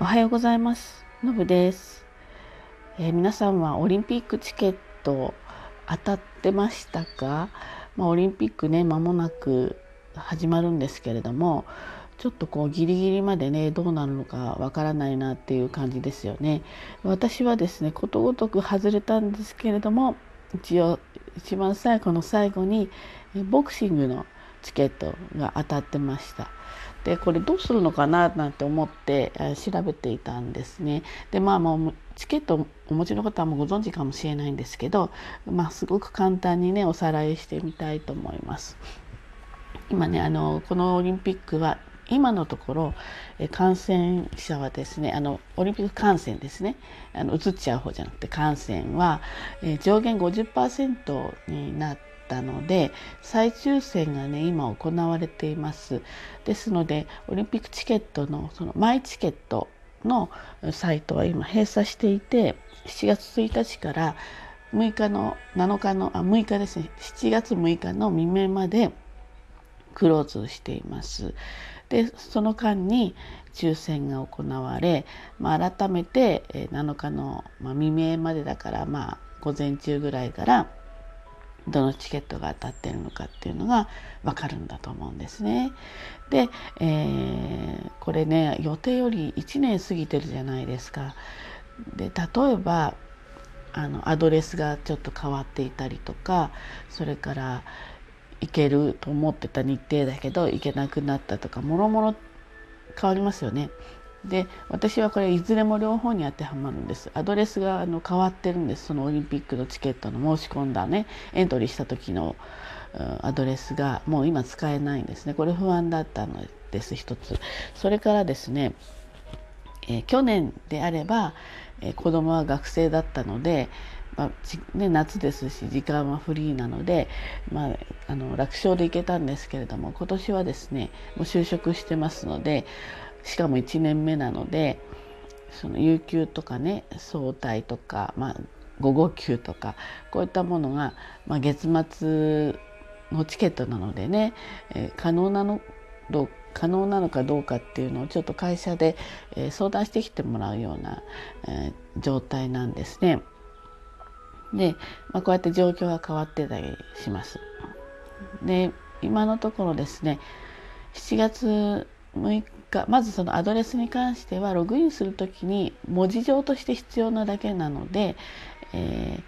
おはようございます。のぶです、えー、皆さんはオリンピックチケット当たってましたか、まあ、オリンピックね間もなく始まるんですけれどもちょっとこうギリギリまでねどうなるのかわからないなっていう感じですよね。私はですねことごとく外れたんですけれども一応一番最後の最後にボクシングのチケットが当たってました。でこれどうするのかななんて思って調べていたんですね。でまあもうチケットお持ちの方はもうご存知かもしれないんですけど、まあ、すごく簡単にねおさらいしてみたいと思います。今ねあのこのオリンピックは今のところ感染者はですねあのオリンピック感染ですねあの移っちゃう方じゃなくて感染は上限50%になってったので再抽選がね今行われていますですのでオリンピックチケットのそのマイチケットのサイトは今閉鎖していて7月1日から6日の7日のあ6日ですね7月6日の未明までクローズしています。でその間に抽選が行われ、まあ、改めて7日の、ま、未明までだからまあ午前中ぐらいからどのチケットが当たってるのかっていうのが分かるんだと思うんですね。で、えー、これね予定より1年過ぎてるじゃないですか。で例えばあのアドレスがちょっと変わっていたりとかそれから行けると思ってた日程だけど行けなくなったとかもろもろ変わりますよね。で私はこれいずれも両方に当てはまるんです。アドレスがあの変わってるんです。そのオリンピックのチケットの申し込んだねエントリーした時のアドレスがもう今使えないんですね。これ不安だったのです一つ。それからですね、えー、去年であれば、えー、子供は学生だったのでまあね、夏ですし時間はフリーなので、まあ、あの楽勝で行けたんですけれども今年はですねもう就職してますのでしかも1年目なのでその有給とかね早退とか、まあ、午後休とかこういったものが、まあ、月末のチケットなのでね、えー、可能なのど可能なのかどうかっていうのをちょっと会社で、えー、相談してきてもらうような、えー、状態なんですね。で、まあ、こうやって状況が変わってたりします。で今のところですね7月6日まずそのアドレスに関してはログインする時に文字上として必要なだけなので、えー、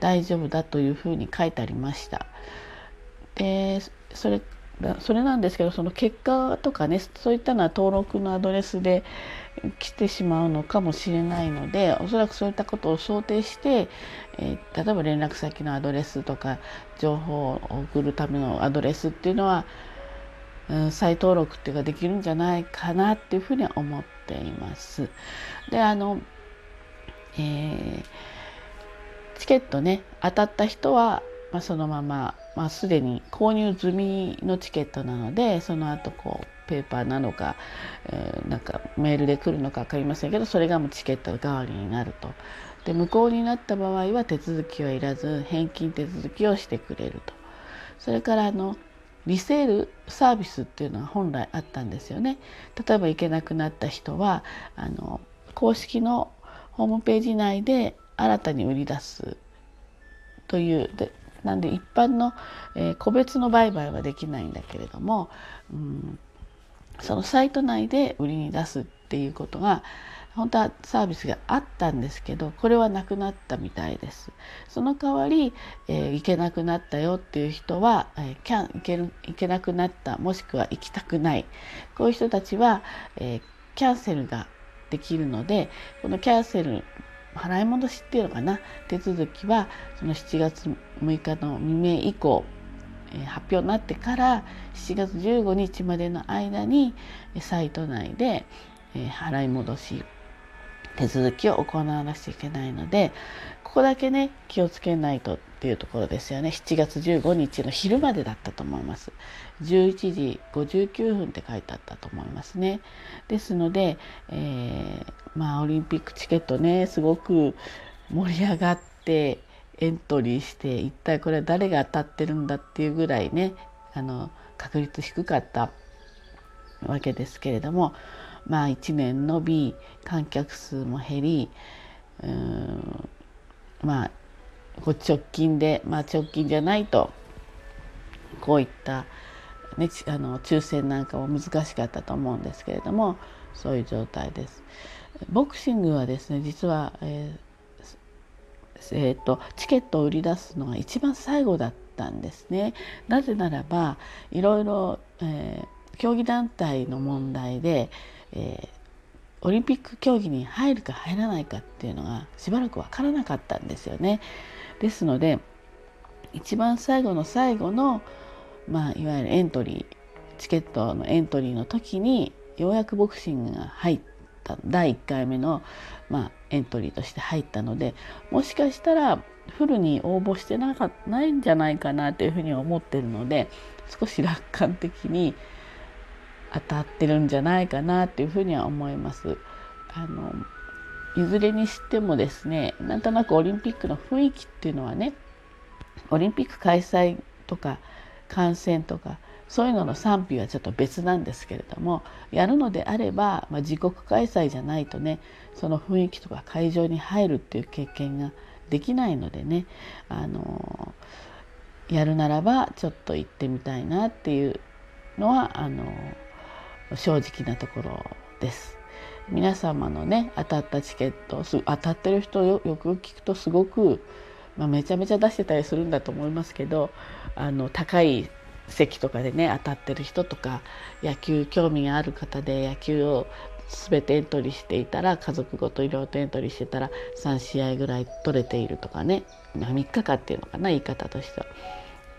大丈夫だというふうに書いてありました。でそれそれなんですけどその結果とかねそういったのは登録のアドレスで来てしまうのかもしれないのでおそらくそういったことを想定して、えー、例えば連絡先のアドレスとか情報を送るためのアドレスっていうのは再登録っていうかできるんじゃないかなっていうふうには思っています。であの、えー、チケットね当たった人は、まあ、そのまま、まあ、すでに購入済みのチケットなのでその後こうペーパーなのか、えー、なんかメールで来るのか分かりませんけどそれがもうチケット代わりになると。で無効になった場合は手続きはいらず返金手続きをしてくれると。それからあのリセールサービスっていうのは本来あったんですよね。例えば行けなくなった人はあの公式のホームページ内で新たに売り出すというでなんで一般の、えー、個別の売買はできないんだけれども、うん、そのサイト内で売りに出すっていうことが本当はサービスがあったんですけどこれはなくなったみたいです。その代わり、えー、行けなくなったよっていう人は、えー、キャン行ける行けなくなったもしくは行きたくない。こういう人たちは、えー、キャンセルができるのでこのキャンセル払い戻しっていうのかな？手続きはその7月6日の未明以降発表になってから7月15日までの間にサイト内で払い戻し手続きを行わなくちゃいけないのでここだけね気をつけないとっていうところですよね。7月15日の昼までだったと思います。11時59分って書いてあったと思いますね。ですので、えー、まあオリンピックチケットねすごく盛り上がってエントリーして一体これは誰が当たってるんだっていうぐらいねあの確率低かったわけですけれどもまあ1年延び観客数も減りうんまあ直近で、まあ、直近じゃないとこういった、ね、あの抽選なんかも難しかったと思うんですけれどもそういう状態です。ボクシングはですね実は、えーえーと、チケットを売り出すのが一番最後だったんですね。なぜならばいろいろ、えー、競技団体の問題で、えー、オリンピック競技に入るか入らないかっていうのがしばらく分からなかったんですよね。ですので一番最後の最後の、まあ、いわゆるエントリーチケットのエントリーの時にようやくボクシングが入った第1回目の、まあ、エントリーとして入ったのでもしかしたらフルに応募してなかないんじゃないかなというふうに思ってるので少し楽観的に当たってるんじゃないかなというふうには思います。あのいずれにしてもですねなんとなくオリンピックの雰囲気っていうのはねオリンピック開催とか観戦とかそういうのの賛否はちょっと別なんですけれどもやるのであれば、まあ、自国開催じゃないとねその雰囲気とか会場に入るっていう経験ができないのでねあのやるならばちょっと行ってみたいなっていうのはあの正直なところです。皆様のね当たったチケット当たってる人よよく聞くとすごく、まあ、めちゃめちゃ出してたりするんだと思いますけどあの高い席とかでね当たってる人とか野球興味がある方で野球を全てエントリーしていたら家族ごといろいろとエントリーしてたら3試合ぐらい取れているとかね3日間っていうのかな言い方としては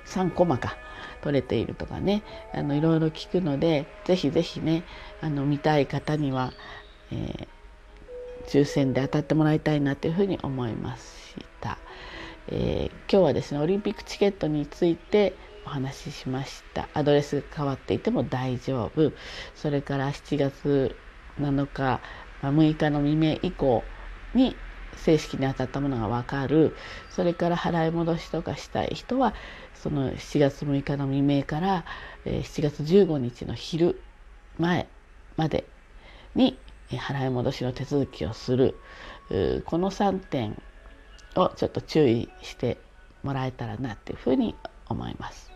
3コマか取れているとかねあのいろいろ聞くのでぜひぜひねあの見たい方にはえー、抽選で当たってもらいたいなというふうに思いました、えー、今日はですねオリンピックチケットについてお話ししました。アドレスが変わっていても大丈夫。それから7月7日6日の未明以降に正式に当たったものが分かる。それから払い戻しとかしたい人はその7月6日の未明から7月15日の昼前までに払い戻しの手続きをする。この3点をちょっと注意してもらえたらなっていうふうに思います。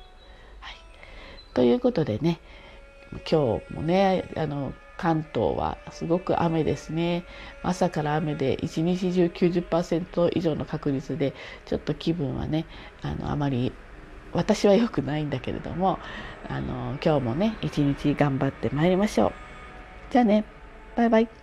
はい、ということでね今日もねあの関東はすごく雨ですね朝から雨で一日中90%以上の確率でちょっと気分はねあのあまり私は良くないんだけれどもあの今日もね一日頑張ってまいりましょう。じゃあねバイバイ。